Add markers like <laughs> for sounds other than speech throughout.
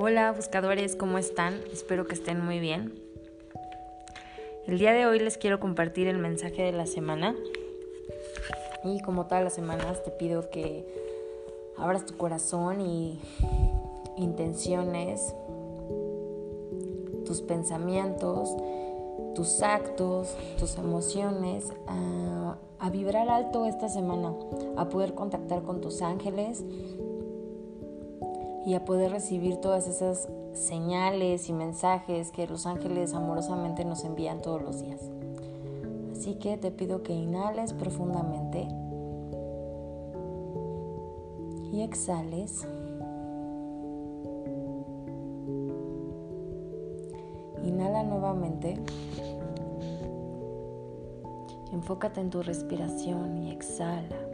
Hola buscadores, ¿cómo están? Espero que estén muy bien. El día de hoy les quiero compartir el mensaje de la semana. Y como todas las semanas te pido que abras tu corazón y intenciones, tus pensamientos, tus actos, tus emociones a, a vibrar alto esta semana, a poder contactar con tus ángeles y a poder recibir todas esas señales y mensajes que los ángeles amorosamente nos envían todos los días. Así que te pido que inhales profundamente y exhales. Inhala nuevamente. Enfócate en tu respiración y exhala.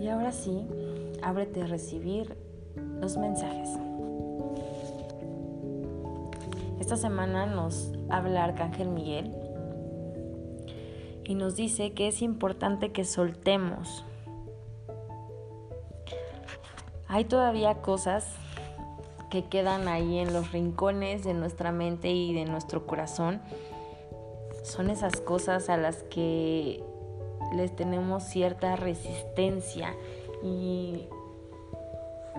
Y ahora sí, ábrete a recibir los mensajes. Esta semana nos habla Arcángel Miguel y nos dice que es importante que soltemos. Hay todavía cosas que quedan ahí en los rincones de nuestra mente y de nuestro corazón. Son esas cosas a las que les tenemos cierta resistencia y,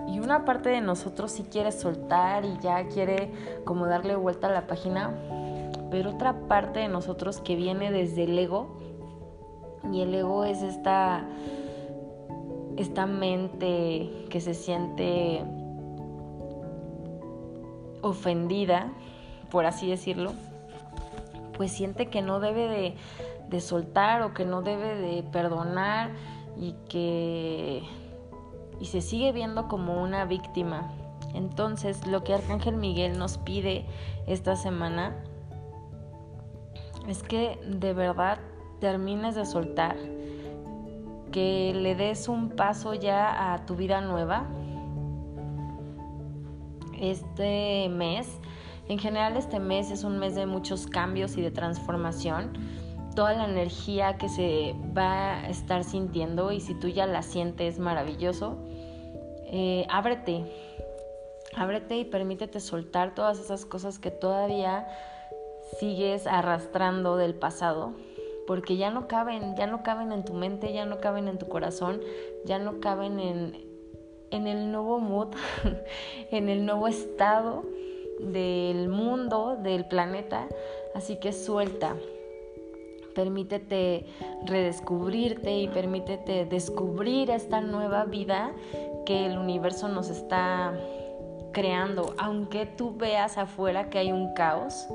y una parte de nosotros sí quiere soltar y ya quiere como darle vuelta a la página, pero otra parte de nosotros que viene desde el ego y el ego es esta esta mente que se siente ofendida, por así decirlo, pues siente que no debe de, de soltar o que no debe de perdonar y que y se sigue viendo como una víctima. Entonces, lo que Arcángel Miguel nos pide esta semana es que de verdad termines de soltar, que le des un paso ya a tu vida nueva. Este mes, en general este mes es un mes de muchos cambios y de transformación toda la energía que se va a estar sintiendo y si tú ya la sientes maravilloso, eh, ábrete, ábrete y permítete soltar todas esas cosas que todavía sigues arrastrando del pasado, porque ya no caben, ya no caben en tu mente, ya no caben en tu corazón, ya no caben en, en el nuevo mood, <laughs> en el nuevo estado del mundo, del planeta, así que suelta, permítete redescubrirte y permítete descubrir esta nueva vida que el universo nos está creando. Aunque tú veas afuera que hay un caos,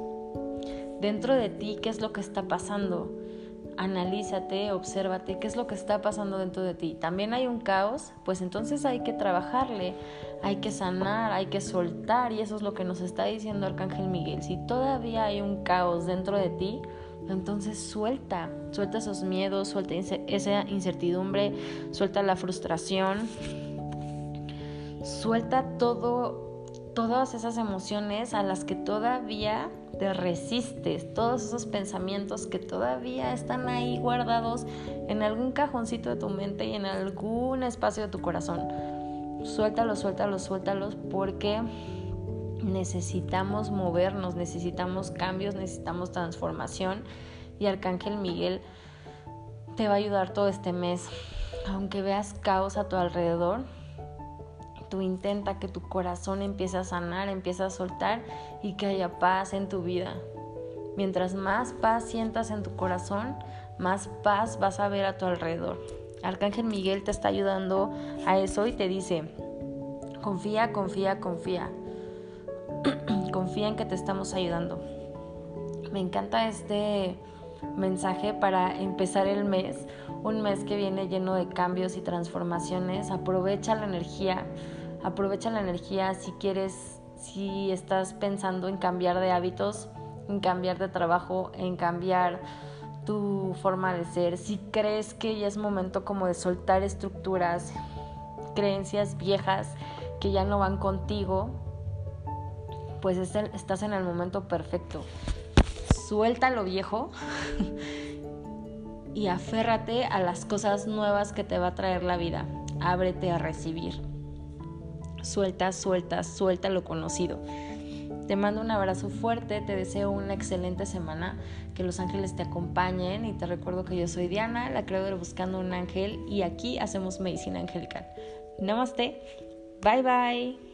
dentro de ti, ¿qué es lo que está pasando? Analízate, obsérvate, ¿qué es lo que está pasando dentro de ti? También hay un caos, pues entonces hay que trabajarle, hay que sanar, hay que soltar y eso es lo que nos está diciendo Arcángel Miguel. Si todavía hay un caos dentro de ti, entonces suelta, suelta esos miedos, suelta esa incertidumbre, suelta la frustración, suelta todo, todas esas emociones a las que todavía te resistes, todos esos pensamientos que todavía están ahí guardados en algún cajoncito de tu mente y en algún espacio de tu corazón. Suéltalos, suéltalos, suéltalos porque necesitamos movernos, necesitamos cambios, necesitamos transformación y Arcángel Miguel te va a ayudar todo este mes. Aunque veas caos a tu alrededor, tú intenta que tu corazón empiece a sanar, empiece a soltar y que haya paz en tu vida. Mientras más paz sientas en tu corazón, más paz vas a ver a tu alrededor. Arcángel Miguel te está ayudando a eso y te dice, confía, confía, confía <clears throat> confía en que te estamos ayudando. Me encanta este mensaje para empezar el mes, un mes que viene lleno de cambios y transformaciones. Aprovecha la energía, aprovecha la energía si quieres, si estás pensando en cambiar de hábitos, en cambiar de trabajo, en cambiar tu forma de ser, si crees que ya es momento como de soltar estructuras, creencias viejas que ya no van contigo, pues estás en el momento perfecto. Suelta lo viejo <laughs> y aférrate a las cosas nuevas que te va a traer la vida. ábrete a recibir. Suelta, suelta, suelta lo conocido. Te mando un abrazo fuerte, te deseo una excelente semana, que los ángeles te acompañen y te recuerdo que yo soy Diana, la creadora Buscando un Ángel y aquí hacemos medicina angelical. Namaste, bye bye.